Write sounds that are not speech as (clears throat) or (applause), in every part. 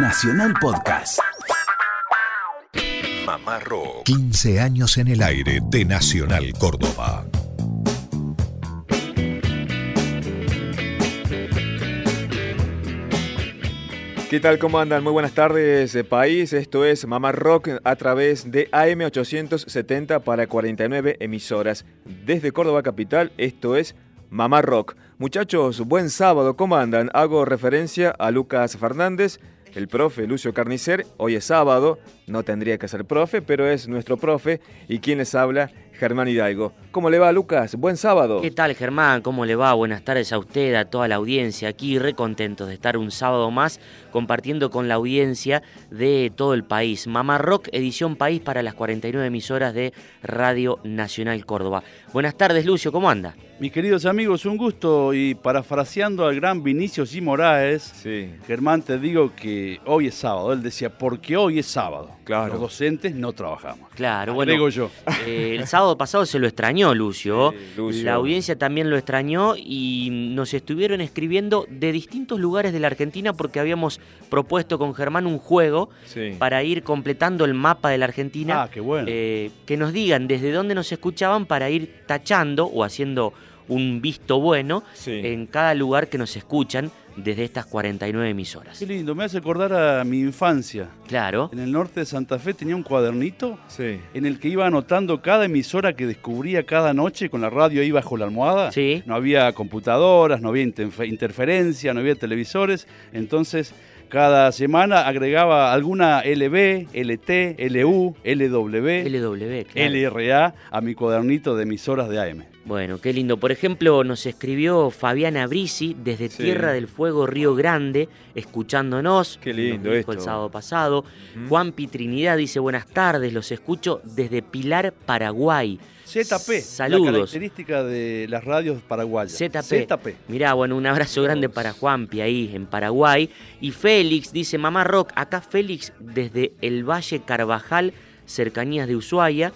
Nacional Podcast. Mamá Rock. 15 años en el aire de Nacional Córdoba. ¿Qué tal? ¿Cómo andan? Muy buenas tardes, eh, país. Esto es Mamá Rock a través de AM870 para 49 emisoras. Desde Córdoba Capital, esto es Mamá Rock. Muchachos, buen sábado, ¿cómo andan? Hago referencia a Lucas Fernández, el profe Lucio Carnicer. Hoy es sábado, no tendría que ser profe, pero es nuestro profe. ¿Y quien les habla? Germán Hidalgo. ¿Cómo le va, Lucas? Buen sábado. ¿Qué tal, Germán? ¿Cómo le va? Buenas tardes a usted, a toda la audiencia. Aquí re contentos de estar un sábado más compartiendo con la audiencia de todo el país. Mamá Rock, edición país para las 49 emisoras de Radio Nacional Córdoba. Buenas tardes, Lucio, ¿cómo anda? Mis queridos amigos, un gusto y parafraseando al gran Vinicio. Moraes, Sí. Germán, te digo que hoy es sábado. Él decía, porque hoy es sábado. Claro. Los docentes no trabajamos. Claro, bueno. Agrego yo. eh, el sábado pasado se lo extrañó, Lucio. La audiencia también lo extrañó y nos estuvieron escribiendo de distintos lugares de la Argentina porque habíamos propuesto con Germán un juego Sí. para ir completando el mapa de la Argentina. Ah, qué bueno. Eh, que nos digan desde dónde nos escuchaban para ir tachando o haciendo un visto bueno Sí. en cada lugar que nos escuchan desde estas 49 emisoras. Qué lindo, me hace acordar a mi infancia. Claro. En el norte de Santa Fe tenía un cuadernito Sí. en el que iba anotando cada emisora que descubría cada noche con la radio ahí bajo la almohada. Sí. No había computadoras, no había interfe- interferencia, no había televisores. Entonces, cada semana agregaba alguna LB, LT, LU, LW, LW, claro. LRA a mi cuadernito de emisoras de AM. Bueno, qué lindo. Por ejemplo, nos escribió Fabiana Brisi desde Sí. Tierra del Fuego, Río Grande, escuchándonos. Qué lindo dijo el esto. sábado pasado. Juan Trinidad dice buenas tardes, los escucho desde Pilar, Paraguay. ZP, Saludos. la característica de las radios paraguayas. ZP. ZP. Mirá, bueno, un abrazo grande para Juanpi ahí en Paraguay. Y Félix dice, mamá Rock, acá Félix desde el Valle Carvajal, cercanías de Ushuaia.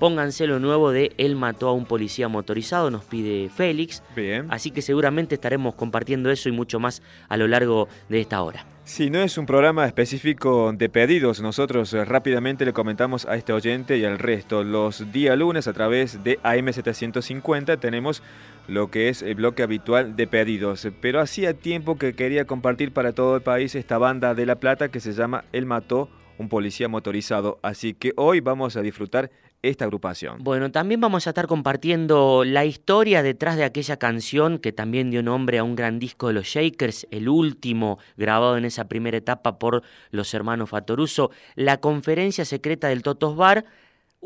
Pónganse lo nuevo de Él mató a un policía motorizado, nos pide Félix. Bien. Así que seguramente estaremos compartiendo eso y mucho más a lo largo de esta hora. Si no es un programa específico de pedidos, nosotros eh, rápidamente le comentamos a este oyente y al resto. Los días lunes a través de AM750 tenemos lo que es el bloque habitual de pedidos. Pero hacía tiempo que quería compartir para todo el país esta banda de La Plata que se llama El Mató, un policía motorizado. Así que hoy vamos a disfrutar esta agrupación. Bueno, también vamos a estar compartiendo la historia detrás de aquella canción que también dio nombre a un gran disco de los Shakers, el último grabado en esa primera etapa por los hermanos Fatoruso, la conferencia secreta del Totos Bar,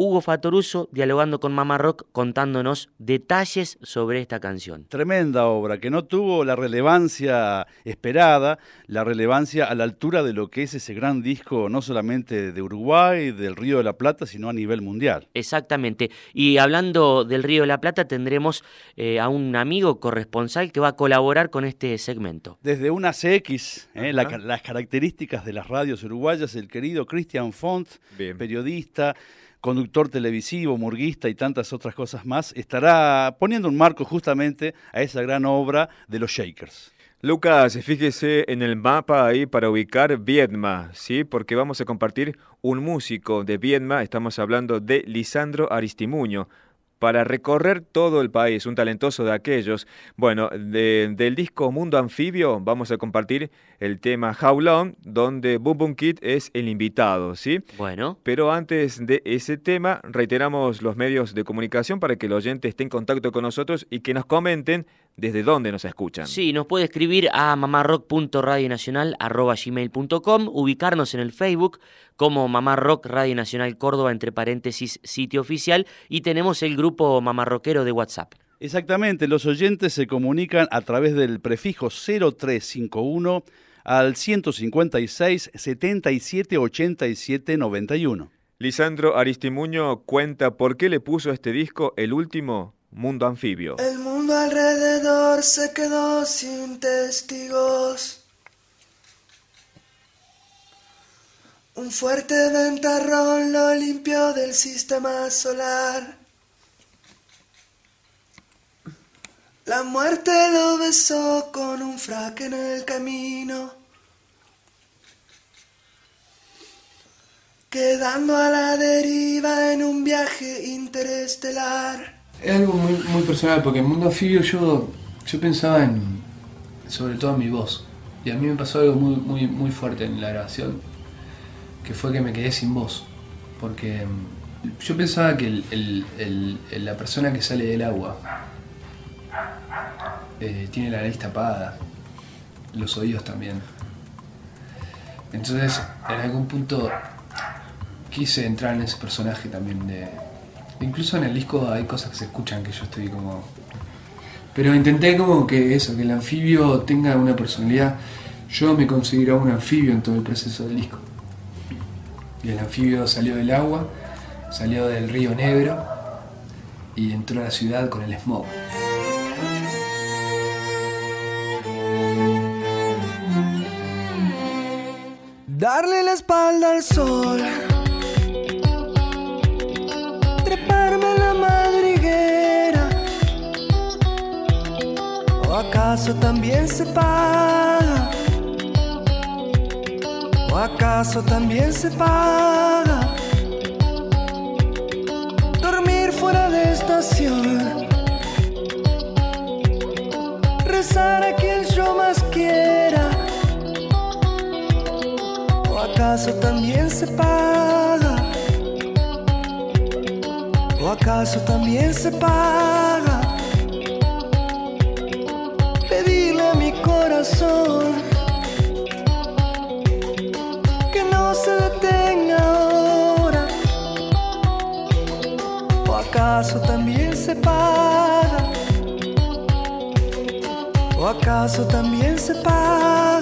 Hugo Fatoruso dialogando con Mama Rock contándonos detalles sobre esta canción. Tremenda obra que no tuvo la relevancia esperada, la relevancia a la altura de lo que es ese gran disco, no solamente de Uruguay, del Río de la Plata, sino a nivel mundial. Exactamente. Y hablando del Río de la Plata, tendremos eh, a un amigo corresponsal que va a colaborar con este segmento. Desde una CX, eh, la las características de las radios uruguayas, el querido Christian Font, Bien. periodista, conductor televisivo, murguista y tantas otras cosas más, estará poniendo un marco justamente a esa gran obra de los Shakers. Lucas, fíjese en el mapa ahí para ubicar Viedma, ¿sí? Porque vamos a compartir un músico de Viedma, estamos hablando de Lisandro Aristimuño, para recorrer todo el país, un talentoso de aquellos. Bueno, de- del disco Mundo Anfibio vamos a compartir el tema How Long, donde Boom Boom Kid es el invitado, ¿sí? Bueno, Pero antes de ese tema, reiteramos los medios de comunicación para que el oyente esté en contacto con nosotros y que nos comenten desde dónde nos escuchan. Sí, nos puede escribir a mamarrock.radionacional.gmail.com, ubicarnos en el Facebook como Mamá Rock Radio Nacional Córdoba, entre paréntesis, sitio oficial, y tenemos el grupo mamarroquero de WhatsApp. Exactamente, los oyentes se comunican a través del prefijo 0351 al 156 77 87 91. Lisandro Aristimuño cuenta por qué le puso a este disco el último Mundo Anfibio. El mundo alrededor se quedó sin testigos. Un fuerte ventarrón lo limpió del sistema solar. La muerte lo besó con un frac en el camino. quedando a la deriva en un viaje interestelar. Es algo muy, muy personal, porque en mundo anfibio yo, pensaba en, sobre todo en mi voz. Y a mí me pasó algo muy, muy, muy fuerte en la grabación, que fue que me quedé sin voz. Porque mm, yo pensaba que la persona que sale del agua eh, tiene la nariz tapada, los oídos también. Entonces, en algún punto quise entrar en ese personaje también de... Incluso en el disco hay cosas que se escuchan que yo estoy como... Pero intenté como que eso, que el anfibio tenga una personalidad. Yo me consideraba un anfibio en todo el proceso del disco. Y el anfibio salió del agua, salió del río Negro y entró a la ciudad con el smog. Darle la espalda al sol. Acaso también se paga? ¿O acaso también se paga? Dormir fuera de estación. Rezar a quien yo más quiera. ¿O acaso también se paga? ¿O acaso también se paga? Que no se detenga ahora. ¿O acaso también se paga? ¿O acaso también se paga?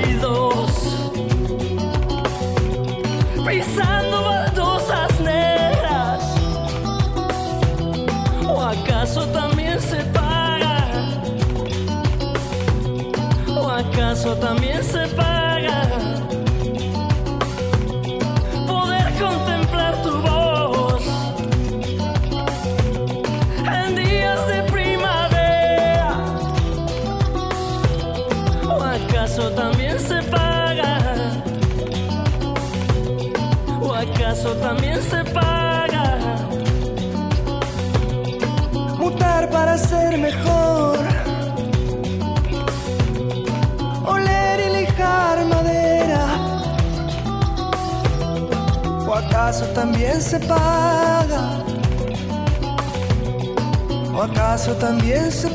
32 pisando baldosas negras. O acaso también se paga o acaso también se acaso también se paga? ¿O acaso también se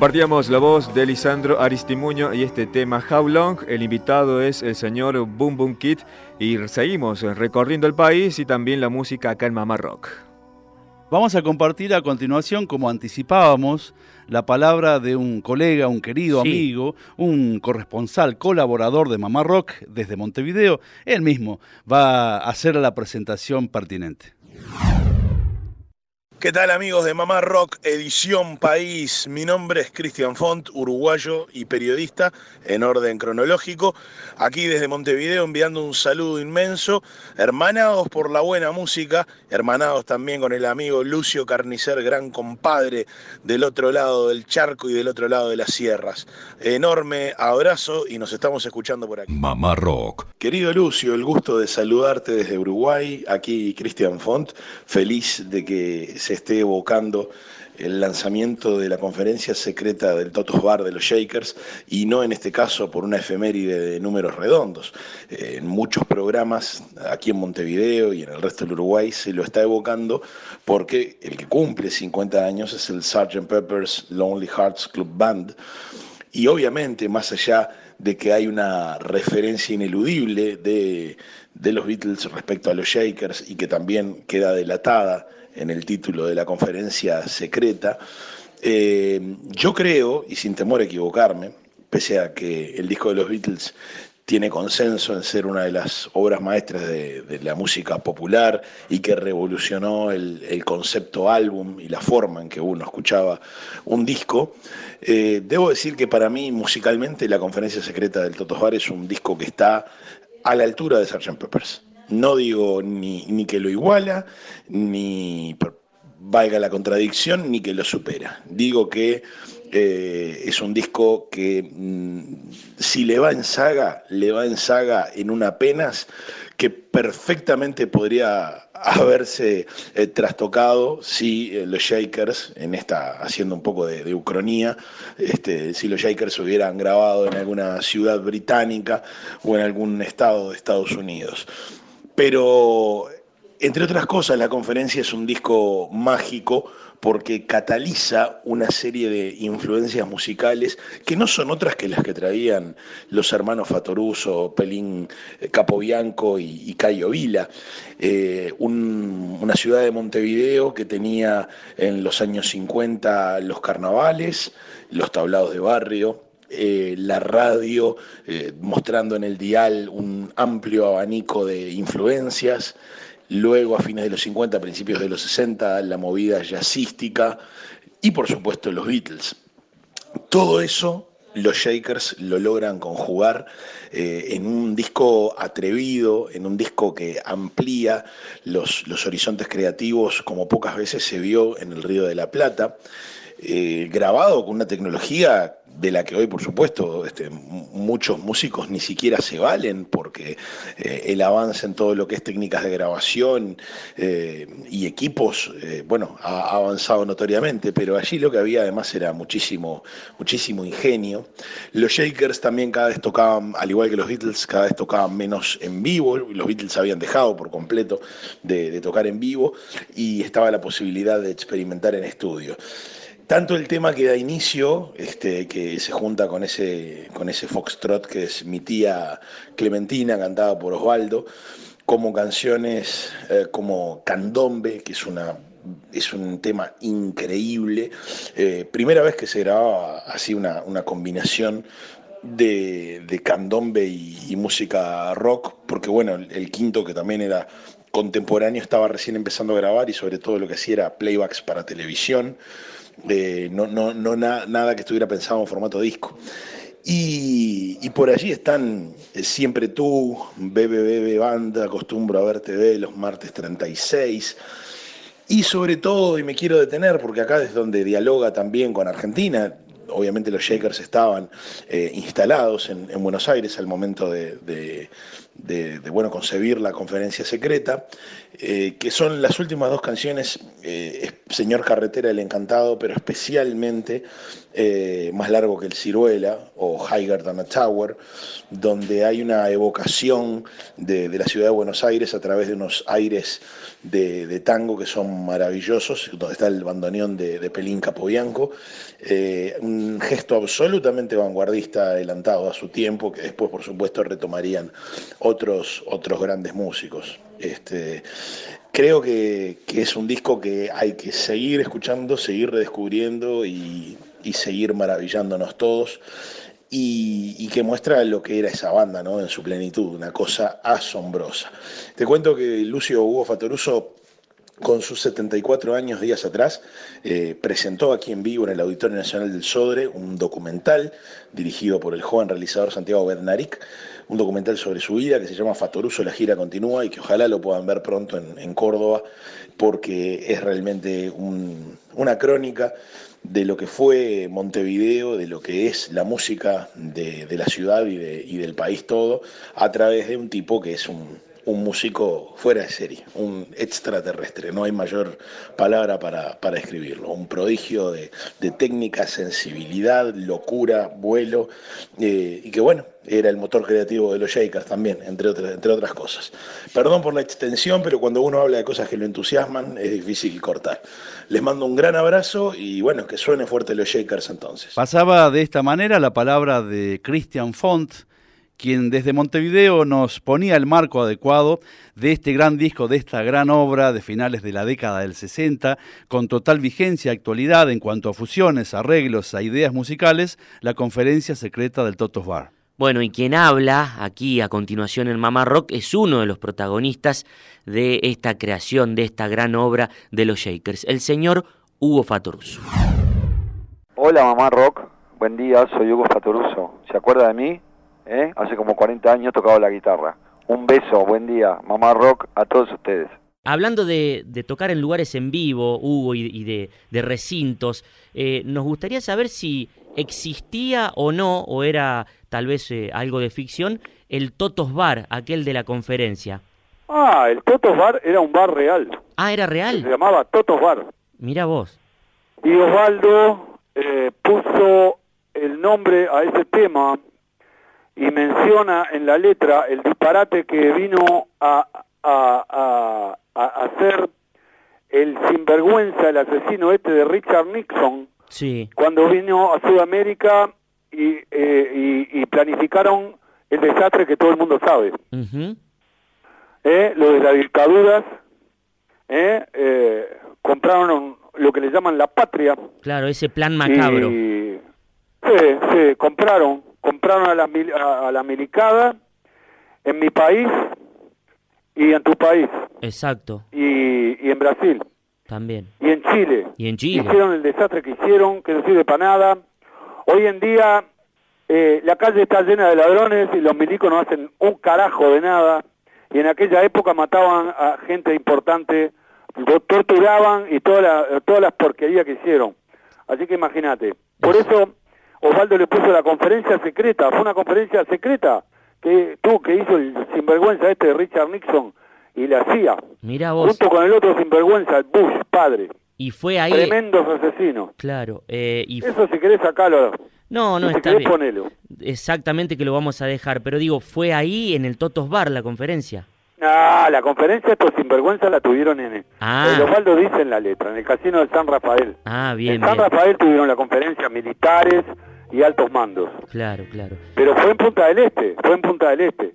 Compartíamos la voz de Lisandro Aristimuño y este tema How Long. El invitado es el señor Boom Boom Kid y seguimos recorriendo el país y también la música acá en Mamá Rock. Vamos a compartir a continuación, como anticipábamos, la palabra de un colega, un querido Sí. amigo, un corresponsal, colaborador de Mamá Rock desde Montevideo. Él mismo va a hacer la presentación pertinente. ¿Qué tal amigos de Mamá Rock, edición País? Mi nombre es Cristian Font, uruguayo y periodista en orden cronológico. Aquí desde Montevideo enviando un saludo inmenso, hermanados por la buena música, hermanados también con el amigo Lucio Carnicer, gran compadre del otro lado del charco y del otro lado de las sierras. Enorme abrazo y nos estamos escuchando por aquí. Mamá Rock. Querido Lucio, el gusto de saludarte desde Uruguay. Aquí Cristian Font, feliz de que se esté evocando el lanzamiento de la conferencia secreta del Totos Bar de los Shakers y no en este caso por una efeméride de números redondos. Eh, en muchos programas aquí en Montevideo y en el resto del Uruguay se lo está evocando porque el que cumple 50 años es el Sgt. Pepper's Lonely Hearts Club Band y obviamente, más allá de que hay una referencia ineludible de, de los Beatles respecto a los Shakers y que también queda delatada en el título de la conferencia secreta, eh, yo creo, y sin temor a equivocarme, pese a que el disco de los Beatles tiene consenso en ser una de las obras maestras de, la música popular y que revolucionó el, concepto álbum y la forma en que uno escuchaba un disco. Eh, debo decir que para mí musicalmente la conferencia secreta del Totos Bar es un disco que está a la altura de Sgt. Peppers. No digo ni, ni que lo iguala, ni valga la contradicción, ni que lo supera. Digo que eh, es un disco que mmm, si le va en saga, le va en saga en una penas que perfectamente podría haberse eh, trastocado si eh, los Shakers, en esta haciendo un poco de, de este, si los Shakers hubieran grabado en alguna ciudad británica o en algún estado de Estados Unidos. Pero, entre otras cosas, la conferencia es un disco mágico porque cataliza una serie de influencias musicales que no son otras que las que traían los hermanos Fatoruso, Pelín eh, Capobianco y, Cayo Vila. Eh, un, una ciudad de Montevideo que tenía en los años 50 los carnavales, los tablados de barrio, eh, la radio eh, mostrando en el dial un amplio abanico de influencias, luego a fines de los 50, principios de los 60, la movida jazzística y por supuesto los Beatles. Todo eso los Shakers lo logran conjugar eh, en un disco atrevido, en un disco que amplía los, los horizontes creativos como pocas veces se vio en el Río de la Plata. Eh, grabado con una tecnología de la que hoy, por supuesto, este, muchos músicos ni siquiera se valen, porque eh, el avance en todo lo que es técnicas de grabación eh, y equipos, bueno, ha, avanzado notoriamente, pero allí lo que había además era muchísimo, muchísimo ingenio. Los Shakers también cada vez tocaban, al igual que los Beatles, cada vez tocaban menos en vivo, los Beatles habían dejado por completo de tocar en vivo y estaba la posibilidad de experimentar en estudio tanto el tema que da inicio, este, que se junta con ese, con ese foxtrot que es mi tía Clementina, cantada por Osvaldo, como canciones eh, como Candombe, que es una es un tema increíble. Eh, primera vez que se grababa así una, una combinación de, de candombe y, música rock, porque bueno, el, el, quinto que también era contemporáneo estaba recién empezando a grabar y sobre todo lo que hacía era playbacks para televisión. No, no, no na, nada que estuviera pensado en formato disco. Y, por allí están eh, Siempre tú, BBB Banda, Acostumbro a ver TV los martes 36. Y sobre todo, y me quiero detener porque acá es donde dialoga también con Argentina, obviamente los Shakers estaban eh, instalados en, en, Buenos Aires al momento de, de, de, bueno, concebir la conferencia secreta, eh, que son las últimas dos canciones, eh, Señor Carretera, El Encantado, pero especialmente eh, Más Largo que el Ciruela o Higher Than a Tower, donde hay una evocación de, la ciudad de Buenos Aires a través de unos aires de, tango que son maravillosos, donde está el bandoneón de, Pelín Capobianco, un gesto absolutamente vanguardista, adelantado a su tiempo, que después, por supuesto, retomarían otros, otros grandes músicos. Este, creo que, que es un disco que hay que seguir escuchando, seguir redescubriendo y, y seguir maravillándonos todos. Y, que muestra lo que era esa banda ¿no? en su plenitud, una cosa asombrosa. Te cuento que Lucio Hugo Fatoruso con sus 74 años días atrás, eh, presentó aquí en vivo en el Auditorio Nacional del Sodre un documental dirigido por el joven realizador Santiago Bednarik, un documental sobre su vida que se llama Fatoruso, la gira continúa y que ojalá lo puedan ver pronto en, Córdoba porque es realmente un, una crónica de lo que fue Montevideo, de lo que es la música de, la ciudad y, de, y del país todo, a través de un tipo que es un, músico fuera de serie, un extraterrestre, no hay mayor palabra para, escribirlo, un prodigio de, de técnica, sensibilidad, locura, vuelo, eh, y que bueno, era el motor creativo de los Shakers también, entre otras, entre otras cosas. Perdón por la extensión, pero cuando uno habla de cosas que lo entusiasman es difícil cortar. Les mando un gran abrazo y bueno, que suene fuerte los Shakers entonces. Pasaba de esta manera la palabra de Christian Font, quien desde Montevideo nos ponía el marco adecuado de este gran disco, de esta gran obra de finales de la década del 60, con total vigencia y actualidad en cuanto a fusiones, arreglos, a ideas musicales, la conferencia secreta del Totos Bar. Bueno, y quien habla aquí a continuación en Mamá Rock es uno de los protagonistas de esta creación, de esta gran obra de los Shakers, el señor Hugo Fatoruso. Hola Mamá Rock, buen día, soy Hugo Fatoruso. ¿Se acuerda de mí? ¿eh? hace como 40 años tocaba la guitarra. Un beso, buen día, mamá rock, a todos ustedes. Hablando de, de tocar en lugares en vivo, Hugo, y, y de, de, recintos, eh, nos gustaría saber si existía o no, o era tal vez eh, algo de ficción, el Totos Bar, aquel de la conferencia. Ah, el Totos Bar era un bar real. Ah, era real. Se llamaba Totos Bar. Mira vos. Y Osvaldo eh, puso el nombre a ese tema y menciona en la letra el disparate que vino a, a, a, a hacer el sinvergüenza, el asesino este de Richard Nixon, sí. cuando vino a Sudamérica y, eh, y, y, planificaron el desastre que todo el mundo sabe. Uh -huh. eh, lo de las dictaduras, eh, eh, compraron lo que le llaman la patria. Claro, ese plan macabro. Y, sí, sí, compraron compraron a la, a, a la milicada en mi país y en tu país. Exacto. Y, y, en Brasil. También. Y en Chile. Y en Chile. Hicieron el desastre que hicieron, que no sirve para nada. Hoy en día eh, la calle está llena de ladrones y los milicos no hacen un carajo de nada. Y en aquella época mataban a gente importante, torturaban y toda la, todas las porquerías que hicieron. Así que imagínate. Por eso Osvaldo le puso la conferencia secreta, fue una conferencia secreta que tú que hizo el sinvergüenza este de Richard Nixon y le hacía. Mira vos. Junto con el otro sinvergüenza, el Bush, padre. Y fue ahí. Tremendos asesinos. Claro. Eh, y Eso si querés sacarlo. No, no, si está querés, bien. Ponelo. Exactamente que lo vamos a dejar, pero digo, fue ahí en el Totos Bar la conferencia. Ah, la conferencia estos sinvergüenza la tuvieron en el, ah. el Osvaldo dice en la letra, en el casino de San Rafael. Ah, bien. En San bien. Rafael tuvieron la conferencia militares y altos mandos. Claro, claro. Pero fue en Punta del Este, fue en Punta del Este.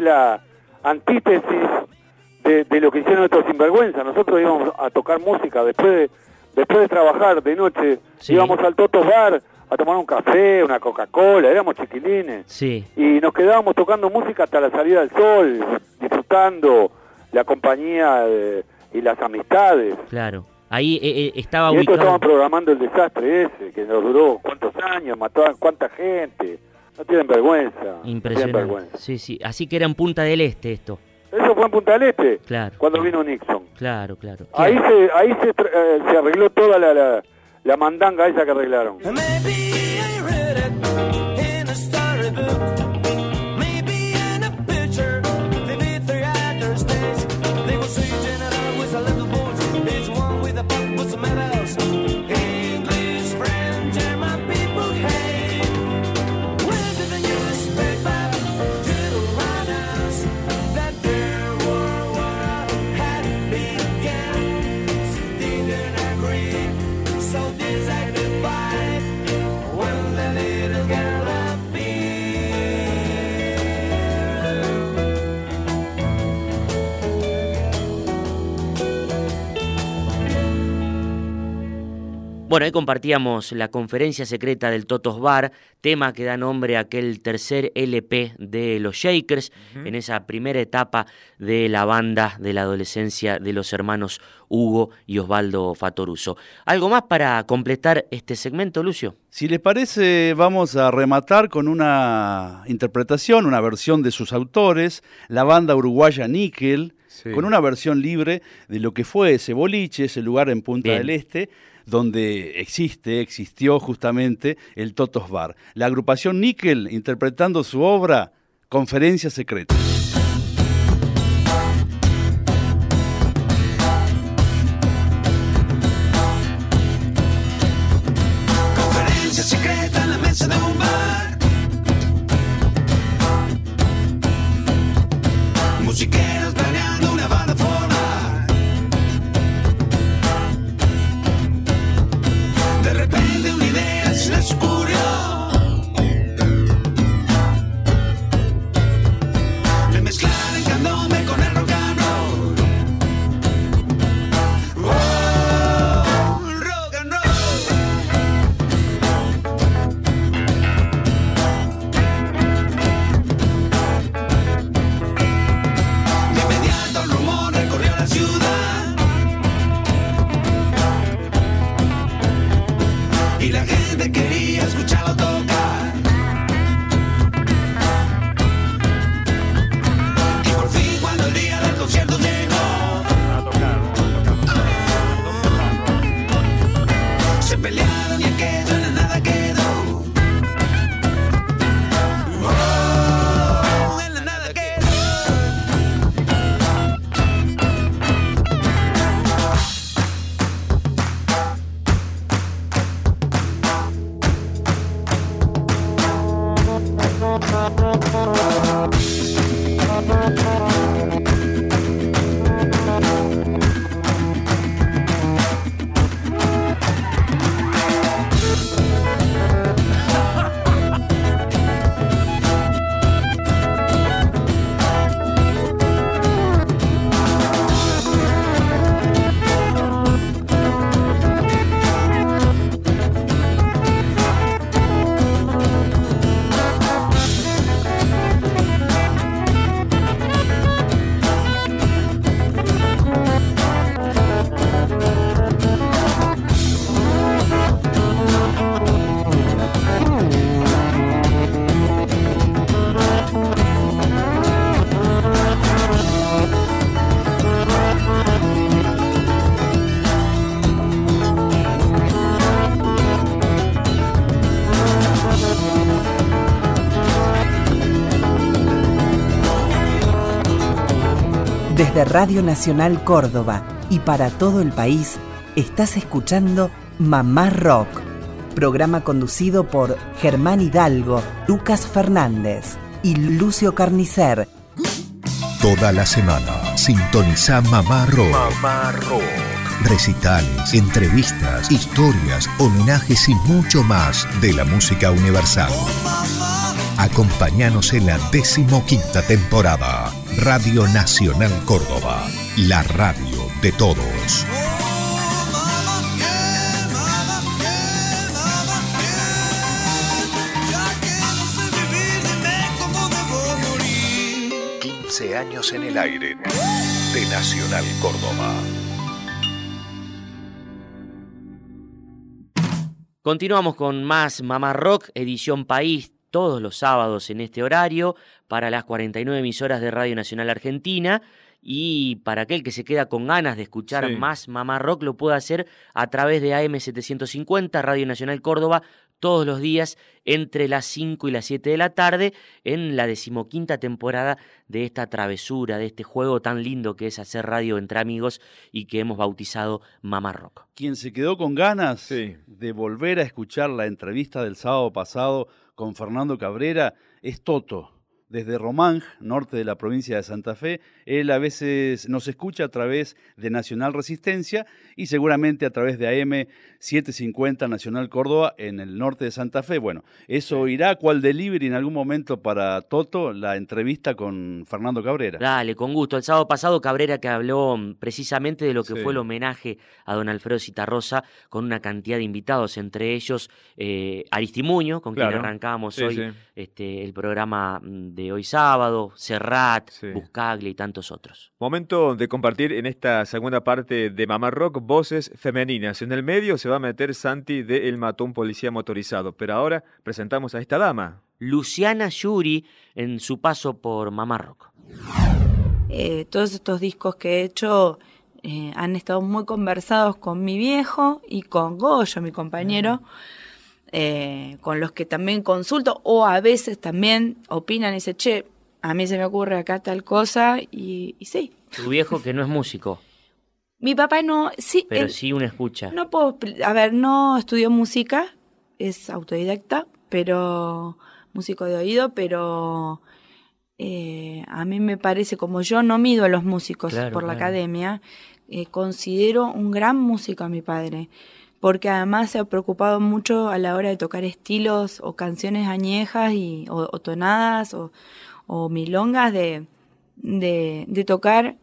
la antítesis de, de lo que hicieron estos sinvergüenzas. Nosotros íbamos a tocar música después de, después de trabajar de noche. Sí. Íbamos al Toto Bar a tomar un café, una Coca-Cola, éramos chiquilines. Sí. Y nos quedábamos tocando música hasta la salida del sol, disfrutando la compañía de- y las amistades. Claro. Ahí eh, eh, estaba Y esto estaban programando el desastre ese, que nos duró cuántos años, mató a cuánta gente. No tienen vergüenza. No tienen Impresionante. vergüenza. Sí, sí. Así que era en Punta del Este esto. Eso fue en Punta del Este, Claro. cuando vino Nixon. Claro, claro. Ahí se, ahí se, tra- eh, se arregló toda la, la, la mandanga esa que arreglaron. Maybe I read it in a Bueno, ahí compartíamos la conferencia secreta del Totos Bar, tema que da nombre a aquel tercer LP de los Shakers, en esa primera etapa de la banda de la adolescencia de los hermanos Hugo y Osvaldo Fatoruso. ¿Algo más para completar este segmento, Lucio? Si les parece, vamos a rematar con una interpretación, una versión de sus autores, la banda uruguaya Nickel, Sí. con una versión libre de lo que fue ese boliche, ese lugar en Punta Bien. del Este, donde existe, existió justamente el Totos Bar. La agrupación Nickel interpretando su obra Conferencia Secreta. Desde Radio Nacional Córdoba y para todo el país, estás escuchando Mamá Rock, Programa conducido por Germán Hidalgo, Lucas Fernández y Lucio Carnicer. Toda la semana sintoniza Mamá Rock. Mamá Rock. Recitales, entrevistas, historias, homenajes y mucho más de la música universal. Acompáñanos en la decimoquinta temporada. Radio Nacional Córdoba, la radio de todos. años en el aire de Nacional Córdoba. Continuamos con más Mamá Rock, edición País, todos los sábados en este horario, para las 49 emisoras de Radio Nacional Argentina. Y para aquel que se queda con ganas de escuchar Sí. más Mamá Rock, lo puede hacer a través de AM750, Radio Nacional Córdoba, todos los días entre las 5 y las 7 de la tarde, en la decimoquinta temporada de esta travesura, de este juego tan lindo que es hacer radio entre amigos y que hemos bautizado Mamá Rock. Quien se quedó con ganas de volver a escuchar la entrevista del sábado pasado con Fernando Cabrera es Toto. Desde Román, norte de la provincia de Santa Fe, él a veces nos escucha a través de Nacional Resistencia y seguramente a través de AM 750 Nacional Córdoba en el norte de Santa Fe. Bueno, eso irá cual delivery en algún momento para Toto, la entrevista con Fernando Cabrera. Dale, con gusto. El sábado pasado Cabrera que habló mm, precisamente de lo que Sí. fue el homenaje a don Alfredo Citarrosa con una cantidad de invitados, entre ellos eh, Aristimuño, con Claro. quien arrancábamos Sí, hoy sí. Este, el programa mm, de hoy sábado, Serrat, Buscaglia y tantos otros. Momento de compartir en esta segunda parte de Mamá Rock voces femeninas. En el medio se va a meter Santi de El Matón Policía Motorizado, pero ahora presentamos a esta dama. Luciana Yuri en su paso por Mamá Rock. Eh, todos estos discos que he hecho eh, han estado muy conversados con mi viejo y con Goyo, mi compañero, eh, con los que también consulto o a veces también opinan y dicen, che, a mí se me ocurre acá tal cosa y, y sí. Tu viejo que no es músico, Mi papá no, sí, pero él- sí una escucha. no puedo, a ver, no estudió música, es autodidacta, pero músico de oído, pero eh, a mí me parece, como yo no mido a los músicos Claro, por la claro. academia, eh, considero un gran músico a mi padre, porque además se ha preocupado mucho a la hora de tocar estilos o canciones añejas y, o, o tonadas o, o milongas de, de, de tocar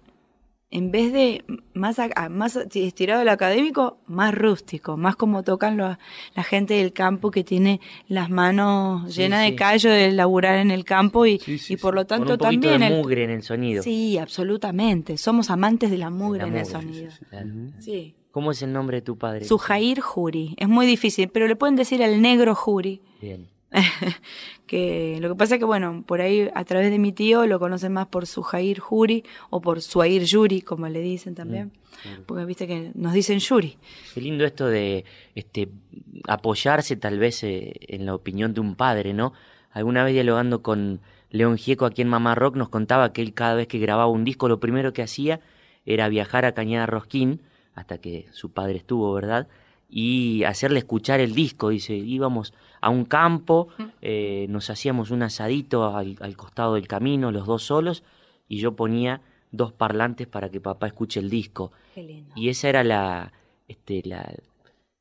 en vez de más, más estirado del académico, más rústico, más como tocan los- la gente del campo que tiene las manos Sí, llenas sí. de callo de laburar en el campo y, y por lo Con tanto un poquito también... de el- mugre en el sonido. Sí, absolutamente. Somos amantes de la mugre La en el mugre, sonido. Sí. ¿Cómo es el nombre de tu padre? Sujair Juri. Es muy difícil, pero le pueden decir el negro Juri. Bien. (laughs) que lo que pasa es que, bueno, por ahí a través de mi tío lo conocen más por Sujair Juri o por Suair Yuri, como le dicen también. Porque viste que nos dicen Yuri. Qué lindo esto de este apoyarse tal vez eh, en la opinión de un padre, ¿no? Alguna vez dialogando con León Gieco aquí en Mamá Rock nos contaba que él cada vez que grababa un disco lo primero que hacía era viajar a Cañada Rosquín, hasta que su padre estuvo, ¿verdad? Y hacerle escuchar el disco, dice, íbamos a un campo, eh, nos hacíamos un asadito al, al costado del camino, los dos solos, y yo ponía dos parlantes para que papá escuche el disco. Qué lindo. Y esa era la, este, la,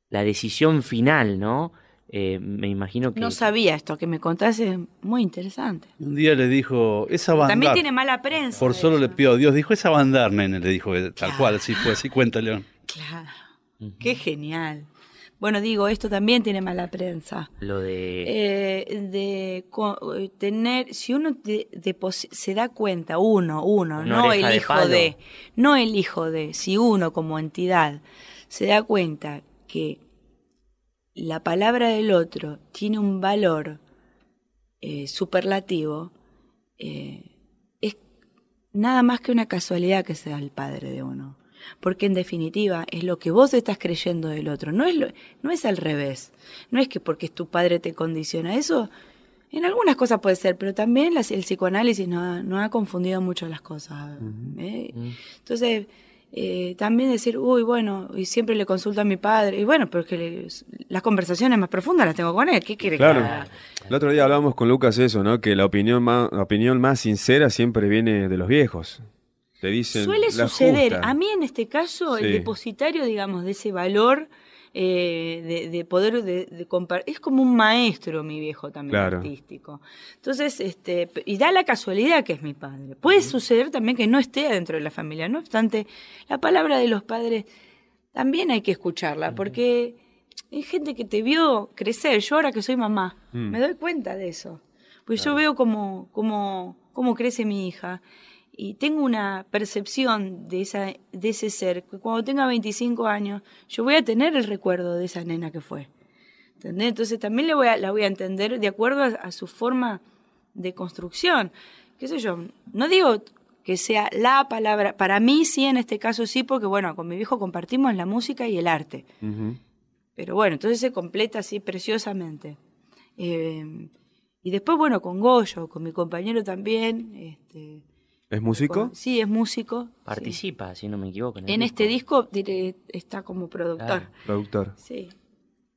la decisión final, ¿no? Eh, me imagino que... No sabía esto que me contaste, muy interesante. Un día le dijo, esa bandar. También tiene mala prensa. Por solo le pido a Dios, dijo, esa bandar, nene, le dijo, eh, tal cual, así fue, así cuenta León. Claro. Qué genial. Bueno, digo, esto también tiene mala prensa. Lo de... Eh, de eh, tener, si uno de- se da cuenta, uno, uno, Una no el hijo de, no el hijo de, si uno como entidad se da cuenta que la palabra del otro tiene un valor eh, superlativo, eh, es nada más que una casualidad que sea el padre de uno. Porque en definitiva es lo que vos estás creyendo del otro, no es, lo- no es al revés. No es que porque es tu padre te condiciona. Eso en algunas cosas puede ser, pero también las- el psicoanálisis no ha, no ha confundido mucho las cosas. ¿eh? Entonces, eh, también decir, uy, bueno, y siempre le consulto a mi padre, y bueno, pero es que le- las conversaciones más profundas las tengo con él, ¿qué quiere que Claro. haga? El otro día hablábamos con Lucas eso, ¿no? Que la opinión más, la opinión más sincera siempre viene de los viejos. Te dicen Suele suceder. justa. A mí en este caso, Sí. el depositario, digamos, de ese valor eh, de, de poder de, de compar- es como un maestro mi viejo también Claro. artístico. Entonces, este, y da la casualidad que es mi padre. Puede suceder también que no esté dentro de la familia. No obstante, la palabra de los padres también hay que escucharla, porque hay gente que te vio crecer. Yo ahora que soy mamá, Mm. me doy cuenta de eso. Pues yo veo cómo, cómo, cómo crece mi hija y tengo una percepción de, esa, de ese ser, que cuando tenga 25 años, yo voy a tener el recuerdo de esa nena que fue. ¿Entendés? Entonces también le voy a, la voy a entender de acuerdo a, a su forma de construcción. ¿Qué sé yo? No digo que sea la palabra, para mí sí, en este caso sí, porque bueno, con mi viejo compartimos la música y el arte. Pero bueno, entonces se completa así preciosamente. Eh, y después, bueno, con Goyo, con mi compañero también. Este, ¿Es músico? sí, es músico. Participa, si no me equivoco. En, este disco diré, está como productor. Claro. Productor. Sí.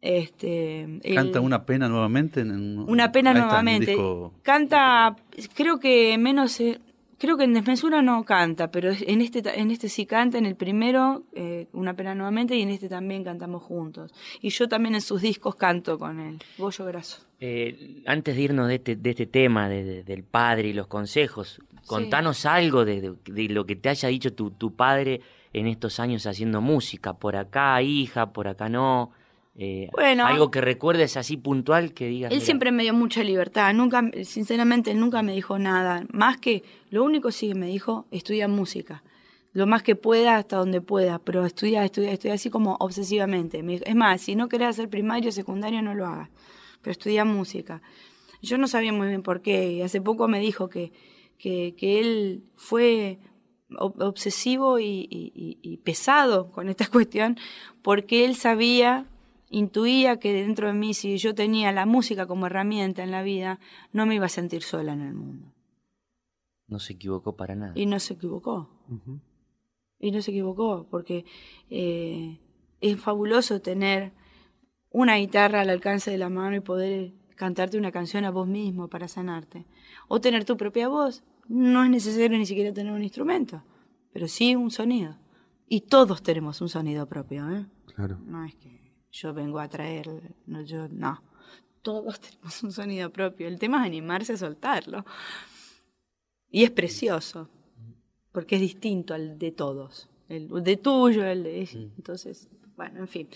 Este, el- Canta Una Pena nuevamente. En, en- Una pena está, un nuevamente. disco- Canta, creo que menos, eh, creo que en Desmesura no canta, pero en este, en este sí canta, en el primero, eh, Una pena nuevamente, y en este también cantamos juntos. Y yo también en sus discos canto con él, Goyo Graso. Eh, antes de irnos de este, de este tema de- de- del padre y los consejos, contanos algo de, de- de lo que te haya dicho tu, tu padre en estos años haciendo música. Por acá, hija, por acá no. Eh, Bueno. algo que recuerdes así puntual que digas. Él "Mira, siempre me dio mucha libertad, nunca, sinceramente, él nunca me dijo nada, más que, lo único sí que me dijo, estudia música, lo más que pueda hasta donde pueda, pero estudia, estudia, estudia así como obsesivamente. Me dijo, es más, si no querés hacer primario o secundario, no lo hagas, pero estudia música. Yo no sabía muy bien por qué, y hace poco me dijo que, que, que él fue ob- obsesivo y, y- y- y pesado con esta (laughs) cuestión, porque él sabía, intuía que dentro de mí, si yo tenía la música como herramienta en la vida, no me iba a sentir sola en el mundo. No se equivocó para nada. Y no se equivocó. Y no se equivocó, porque eh, es fabuloso tener una guitarra al alcance de la mano y poder cantarte una canción a vos mismo para sanarte. O tener tu propia voz. No es necesario ni siquiera tener un instrumento, pero sí un sonido. Y todos tenemos un sonido propio, ¿eh? Claro. No es que yo vengo a traer, no, yo, no. Todos (laughs) tenemos un sonido propio. El tema es animarse a soltarlo. Y es precioso, porque es distinto al de todos. El de tuyo, el de Entonces, bueno, en fin.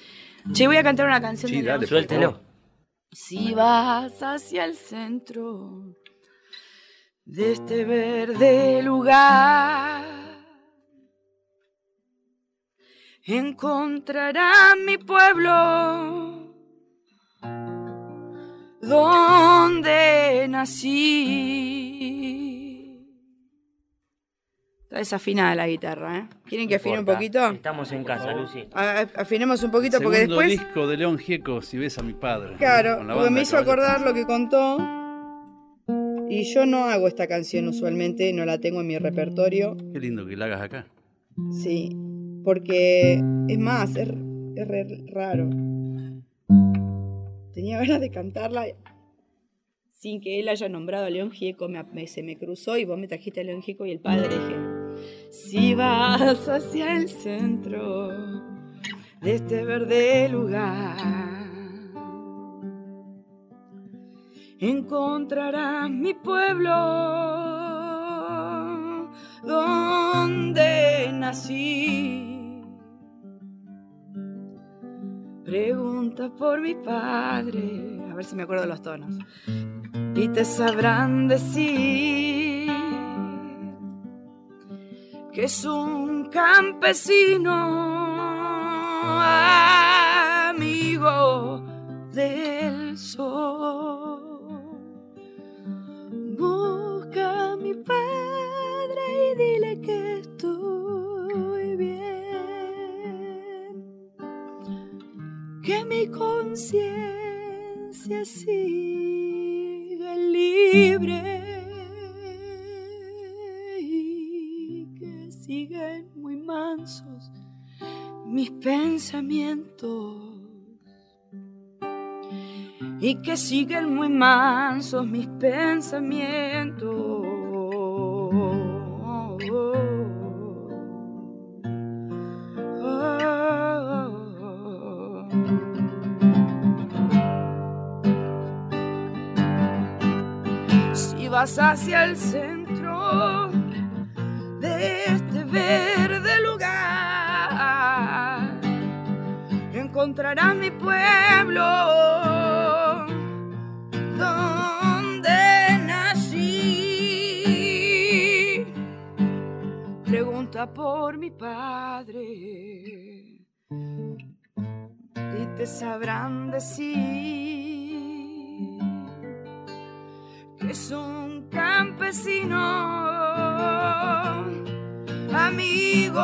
Che, voy a cantar una canción Sí, de dale, por Suéltelo. Si vas hacia el centro de este verde lugar, encontrarás mi pueblo donde nací. Está desafinada la guitarra, ¿eh? ¿Quieren que afine un poquito? Estamos en casa, Lucy. A- Afinemos un poquito porque Segundo después... disco de León Gieco, Si ves a mi padre. Claro, la porque me hizo acordar lo que contó. Y yo no hago esta canción usualmente, no la tengo en mi repertorio. Qué lindo que la hagas acá. Sí, porque es más, es, es re raro. Tenía ganas de cantarla sin que él haya nombrado a León Gieco, me, me- se me cruzó y vos me trajiste a León Gieco y el padre dije, si vas hacia el centro de este verde lugar, encontrarás mi pueblo donde nací. Pregunta por mi padre, a ver si me acuerdo de los tonos, y te sabrán decir que es un campesino amigo del sol. Busca a mi padre y dile que estoy bien, que mi conciencia sigue libre y que siga en muy mansos mis pensamientos y que siguen muy mansos mis pensamientos. Si vas hacia el centro encontrarás mi pueblo donde nací. Pregunta por mi padre y te sabrán decir que es un campesino, amigo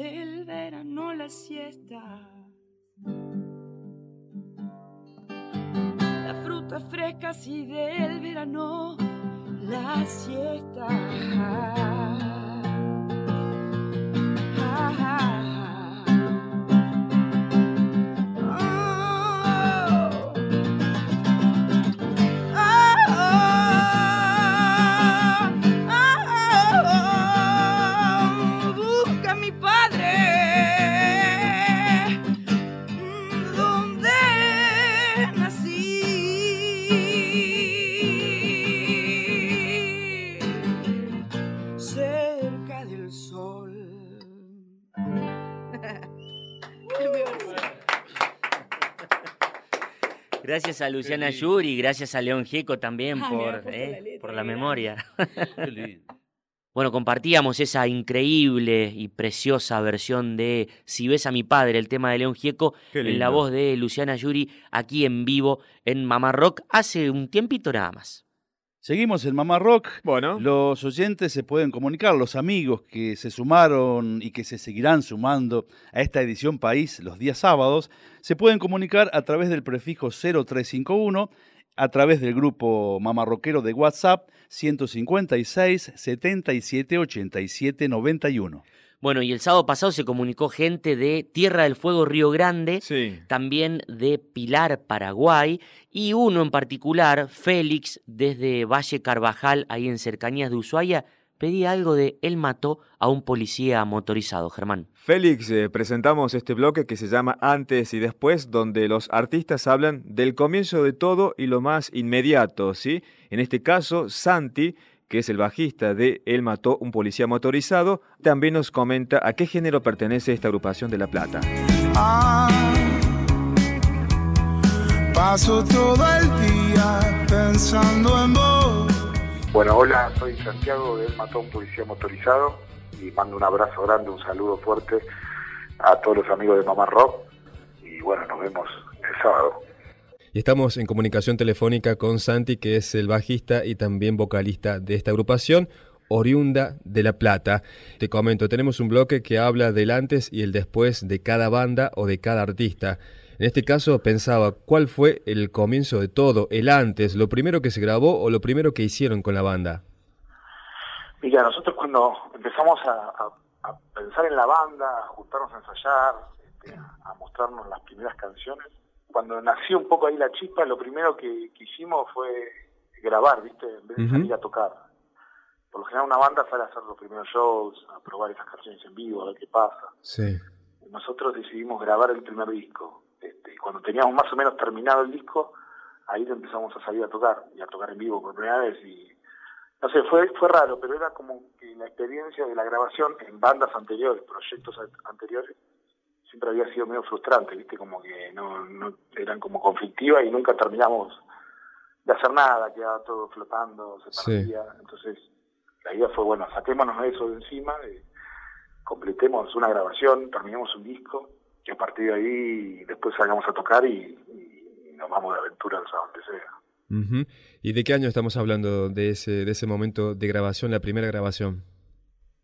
del verano la siesta. La fruta fresca y del verano la siesta. Busca a Gracias a Luciana Yuri, gracias a León Gieco también Ah, me por, eh, la letra, por la memoria. Qué (laughs) lindo. Bueno, compartíamos esa increíble y preciosa versión de Si ves a mi padre, el tema de León Gieco, en la voz de Luciana Yuri, aquí en vivo en Mamá Rock, hace un tiempito nada más. Seguimos en Mamá Rock. Bueno, Los oyentes se pueden comunicar, los amigos que se sumaron y que se seguirán sumando a esta edición País los días sábados, se pueden comunicar a través del prefijo 0351, a través del grupo mamarroquero de WhatsApp 156 77 87 91. Bueno, y el sábado pasado se comunicó gente de Tierra del Fuego, Río Grande, sí. también de Pilar, Paraguay, y uno en particular, Félix, desde Valle Carvajal, ahí en cercanías de Ushuaia, pedía algo de él mató a un policía motorizado, Germán. Félix, eh, presentamos este bloque que se llama Antes y Después, donde los artistas hablan del comienzo de todo y lo más inmediato, ¿sí? En este caso, Santi, que es el bajista de Él mató un policía motorizado, también nos comenta a qué género pertenece esta agrupación de La Plata. Ah, paso todo el día pensando en vos. Bueno, hola, soy Santiago de Él Mató a un Policía Motorizado y mando un abrazo grande, un saludo fuerte a todos los amigos de Mamá Rock y bueno, nos vemos el sábado. Y estamos en comunicación telefónica con Santi, que es el bajista y también vocalista de esta agrupación, oriunda de La Plata. Te comento, tenemos un bloque que habla del antes y el después de cada banda o de cada artista. En este caso pensaba, ¿cuál fue el comienzo de todo, el antes, lo primero que se grabó o lo primero que hicieron con la banda? Mira, nosotros cuando empezamos a, pensar en la banda, a juntarnos a ensayar, este, a mostrarnos las primeras canciones, cuando nació un poco ahí la chispa, lo primero que, que hicimos fue grabar, ¿viste? En vez de salir a tocar. Por lo general una banda sale a hacer los primeros shows, a probar esas canciones en vivo, a ver qué pasa. Sí. nosotros decidimos grabar el primer disco. Este, cuando teníamos más o menos terminado el disco, ahí empezamos a salir a tocar y a tocar en vivo por primera vez y no sé, fue fue raro, pero era como que la experiencia de la grabación en bandas anteriores, proyectos anteriores, siempre había sido medio frustrante, ¿viste? Como que no, no eran como conflictivas y nunca terminamos de hacer nada, quedaba todo flotando, se Sí. perdía. Entonces, la idea fue, bueno, saquémonos eso de encima, eh, completemos una grabación, terminemos un disco, y a partir de ahí después salgamos a tocar y, y nos vamos de aventuras a donde sea. ¿Y de qué año estamos hablando de ese, de ese momento de grabación, la primera grabación?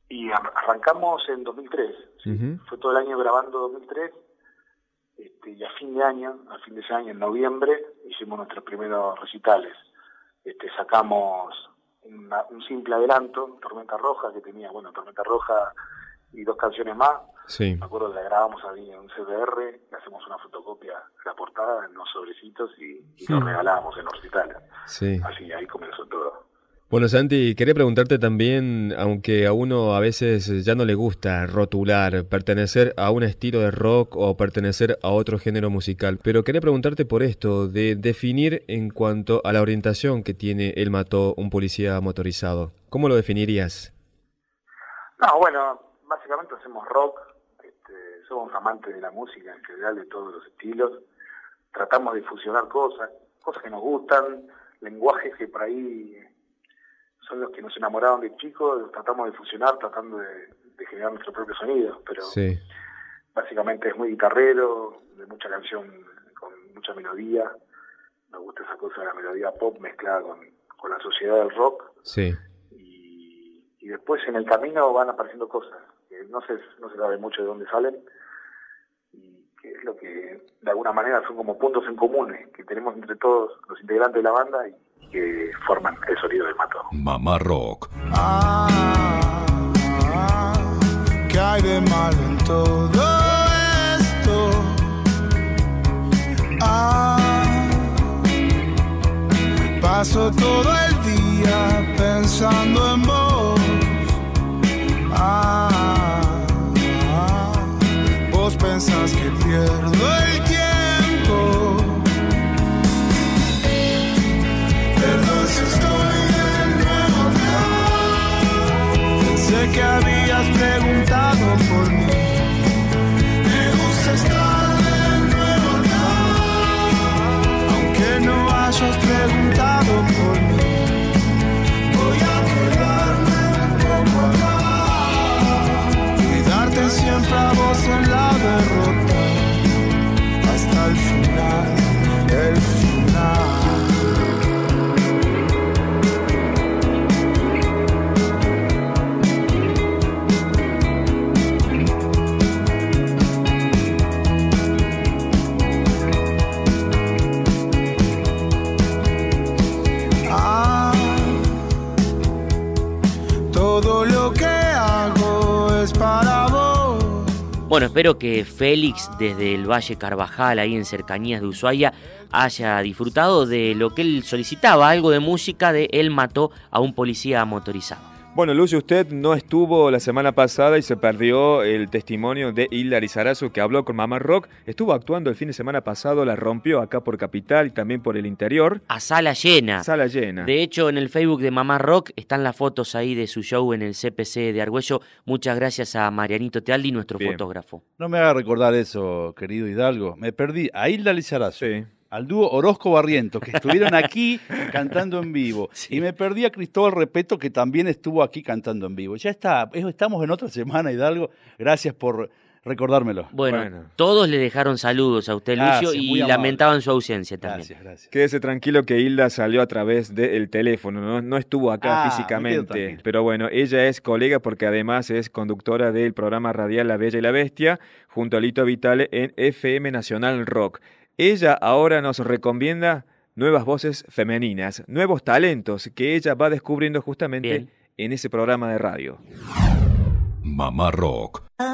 Y ar- arrancamos en 2003. ¿sí? Ujú. Fue todo el año grabando 2003. Este, y a fin de año, a fin de ese año, en noviembre, hicimos nuestros primeros recitales. Este, sacamos una- un simple adelanto, Tormenta Roja, que tenía, bueno, Tormenta Roja y dos canciones más. Sí. Me acuerdo que la grabamos ahí en un CDR, le hacemos una fotocopia de la portada en unos sobrecitos y, y lo Hmm. regalábamos en los recitales. Sí. Así, ahí comenzó todo. Bueno, Santi, quería preguntarte también, aunque a uno a veces ya no le gusta rotular, pertenecer a un estilo de rock o pertenecer a otro género musical, pero quería preguntarte por esto, de definir en cuanto a la orientación que tiene Él mató un policía motorizado. ¿Cómo lo definirías? No, bueno, básicamente hacemos rock, este, somos amantes de la música en general, de todos los estilos, tratamos de fusionar cosas, cosas que nos gustan, lenguajes que por ahí son los que nos enamoraron de chicos, tratamos de fusionar tratando de, de generar nuestro propio sonido, pero Sí. básicamente es muy guitarrero, de mucha canción con mucha melodía, me gusta esa cosa de la melodía pop mezclada con, con la sociedad del rock, Sí. y después en el camino van apareciendo cosas que no se, no se sabe mucho de dónde salen y que es lo que de alguna manera son como puntos en comunes que tenemos entre todos los integrantes de la banda y que forman el sonido del mato. Mamá Rock. ¿Qué hay de malo en todo esto? Ah, paso todo el día pensando en vos. Ah, ah, vos pensás que pierdo el tiempo. Pensé que habías preguntado por mí. Me gusta estar de nuevo acá. Aunque no hayas preguntado por mí. Voy a quedarme un poco acá. Y siempre a vos espero que Félix desde el Valle Carvajal, ahí en cercanías de Ushuaia, haya disfrutado de lo que él solicitaba, algo de música de Él mató a un policía motorizado. Bueno, Lucio, usted no estuvo la semana pasada y se perdió el testimonio de Hilda Lizarazu que habló con Mamá Rock. Estuvo actuando el fin de semana pasado, la rompió acá por Capital y también por el interior. A sala llena. Sala llena. De hecho, en el Facebook de Mamá Rock están las fotos ahí de su show en el CPC de Argüello. Muchas gracias a Marianito Tealdi, nuestro Bien. fotógrafo. No me haga recordar eso, querido Hidalgo. Me perdí a Hilda Lizarazo, al dúo Orozco Barrientos, que estuvieron (laughs) aquí cantando en vivo. Y me perdí a Cristóbal Repeto, que también estuvo aquí cantando en vivo. Ya está, estamos en otra semana, Hidalgo. Gracias por recordármelo. Bueno, todos le dejaron saludos a usted, Gracias, Lucio, y lamentaban su ausencia también. Quédese tranquilo que Hilda salió a través del teléfono, no, no estuvo acá Ah, físicamente. Pero bueno, ella es colega porque además es conductora del programa radial La Bella y la Bestia, junto a Lito Vitale en FM Nacional Rock. Ella ahora nos recomienda nuevas voces femeninas, nuevos talentos que ella va descubriendo justamente Bien. en ese programa de radio. Mamá Rock. ¿Por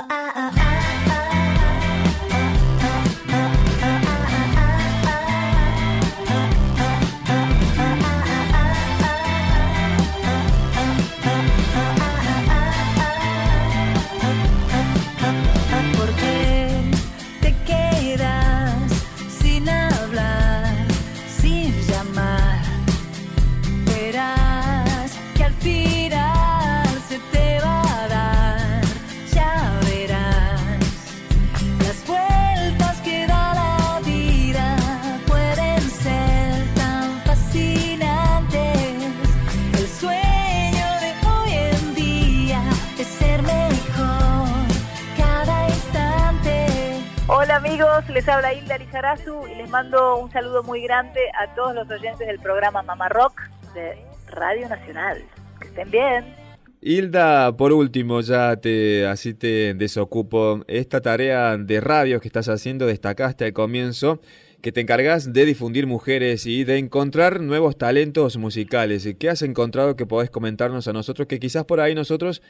y les mando un saludo muy grande a todos los oyentes del programa Mamá Rock de Radio Nacional. Que estén bien. Hilda, por último, ya te así te desocupo. Esta tarea de radio que estás haciendo, destacaste al comienzo que te encargas de difundir mujeres y de encontrar nuevos talentos musicales. ¿Qué has encontrado que podés comentarnos a nosotros que quizás por ahí nosotros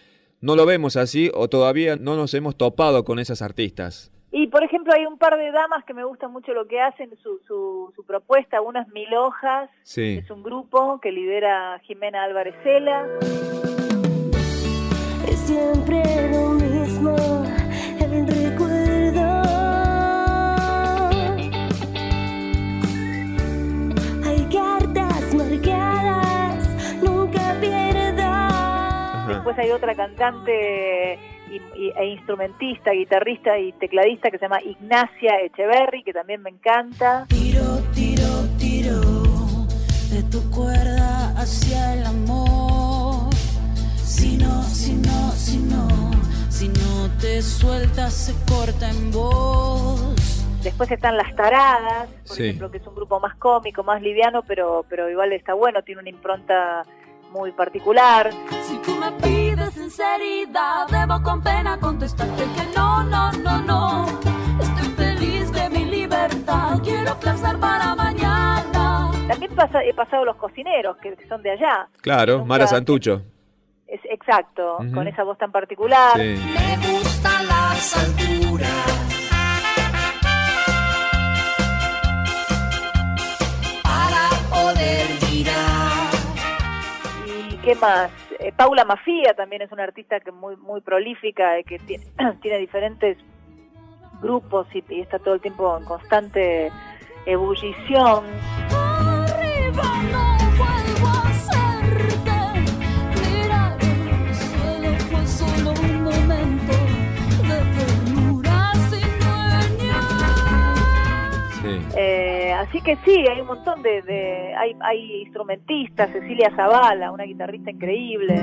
no lo vemos así o todavía no nos hemos topado con esas artistas? Y por ejemplo hay un par de damas que me gusta mucho lo que hacen, su, su, su propuesta, una es Mil Hojas, Sí. es un grupo que lidera Jimena Álvarez Cela. Es siempre lo mismo, el recuerdo. Hay cartas marcadas, nunca pierdas. Después hay otra cantante e instrumentista, guitarrista y tecladista que se llama Ignacia Echeverry, que también me encanta. Tiro, tiro, tiro de tu cuerda hacia el amor. Si no, si no, si no, si no te sueltas se corta en voz. Después están Las Taradas, por Sí. ejemplo, que es un grupo más cómico, más liviano, pero, pero igual está bueno, tiene una impronta muy particular. Si tú me pides sinceridad, debo con pena contestarte que no, no, no, no. Estoy feliz de mi libertad, quiero placer para mañana. También pasa, he pasado los cocineros, que, que son de allá. Claro, Nunca- Mara Santucho. Es exacto, Ujú. con esa voz tan particular. Sí. Me gustan las alturas. Para poder mirar. ¿Y qué más? Eh, Paula Mafia también es una artista que muy muy prolífica, eh, que (clears throat) tiene, diferentes grupos y está todo el tiempo en constante ebullición. Sí. Eh, así que sí, hay un montón de, de- hay, hay instrumentistas, Cecilia Zavala, una guitarrista increíble.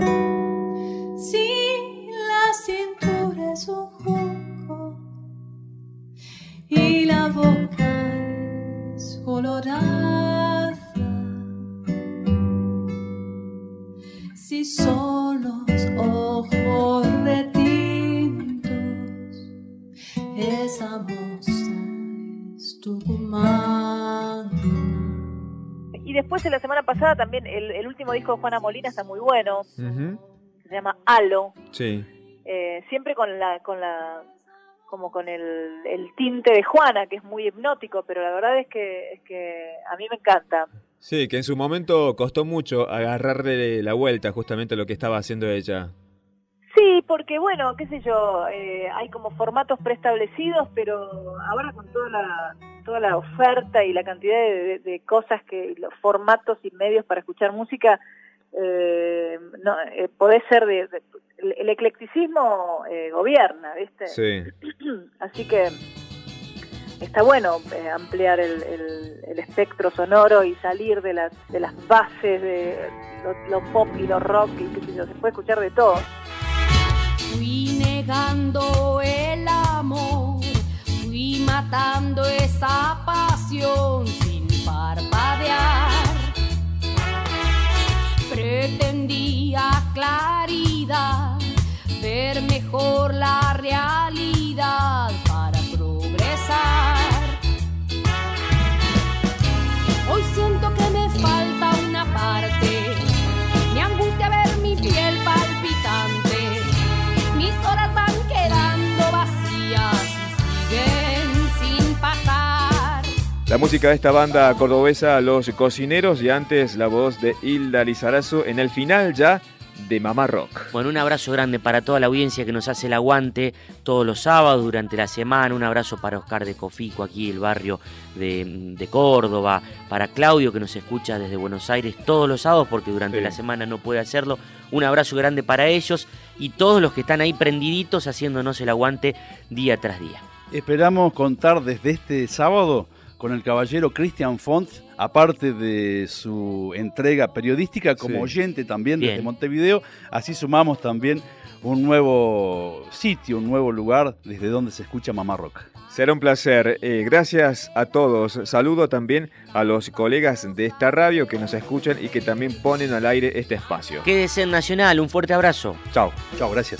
Si la cintura es un juego y la boca es colorada, si son los ojos retintos, esa moza. Y después de la semana pasada también el, el último disco de Juana Molina está muy bueno, se llama Halo, Sí. eh, siempre con la, con la, como con el, el tinte de Juana, que es muy hipnótico, pero la verdad es que, es que a mí me encanta. Sí, que en su momento costó mucho agarrarle la vuelta justamente a lo que estaba haciendo ella. Sí, porque bueno, qué sé yo, eh, hay como formatos preestablecidos, pero ahora con toda la, toda la oferta y la cantidad de, de- de cosas que, los formatos y medios para escuchar música, eh, no, eh, podés ser de, de- el, el eclecticismo eh, gobierna, ¿viste? Sí. (clears throat) Así que está bueno eh, ampliar el, el- el espectro sonoro y salir de las, de las bases de lo, lo pop y lo rock y qué sé yo, se puede escuchar de todo. Fui negando el amor, fui matando esa pasión sin parpadear. Pretendía claridad, ver mejor la realidad para progresar. Hoy siento que me falta una parte, La música de esta banda cordobesa, Los Cocineros, y antes la voz de Hilda Lizarazo en el final ya de Mamá Rock. Bueno, un abrazo grande para toda la audiencia que nos hace el aguante todos los sábados durante la semana. Un abrazo para Oscar de Cofico, aquí el barrio de, de Córdoba. Para Claudio que nos escucha desde Buenos Aires todos los sábados porque durante Sí. la semana no puede hacerlo. Un abrazo grande para ellos y todos los que están ahí prendiditos haciéndonos el aguante día tras día. Esperamos contar desde este sábado con el caballero Christian Font, aparte de su entrega periodística como Sí. oyente también desde. Montevideo, así sumamos también un nuevo sitio, un nuevo lugar desde donde se escucha Mamá Rock. Será un placer. Eh, gracias a todos. Saludo también a los colegas de esta radio que nos escuchan y que también ponen al aire este espacio. Quédese en Nacional, un fuerte abrazo. Chao. Chao, gracias.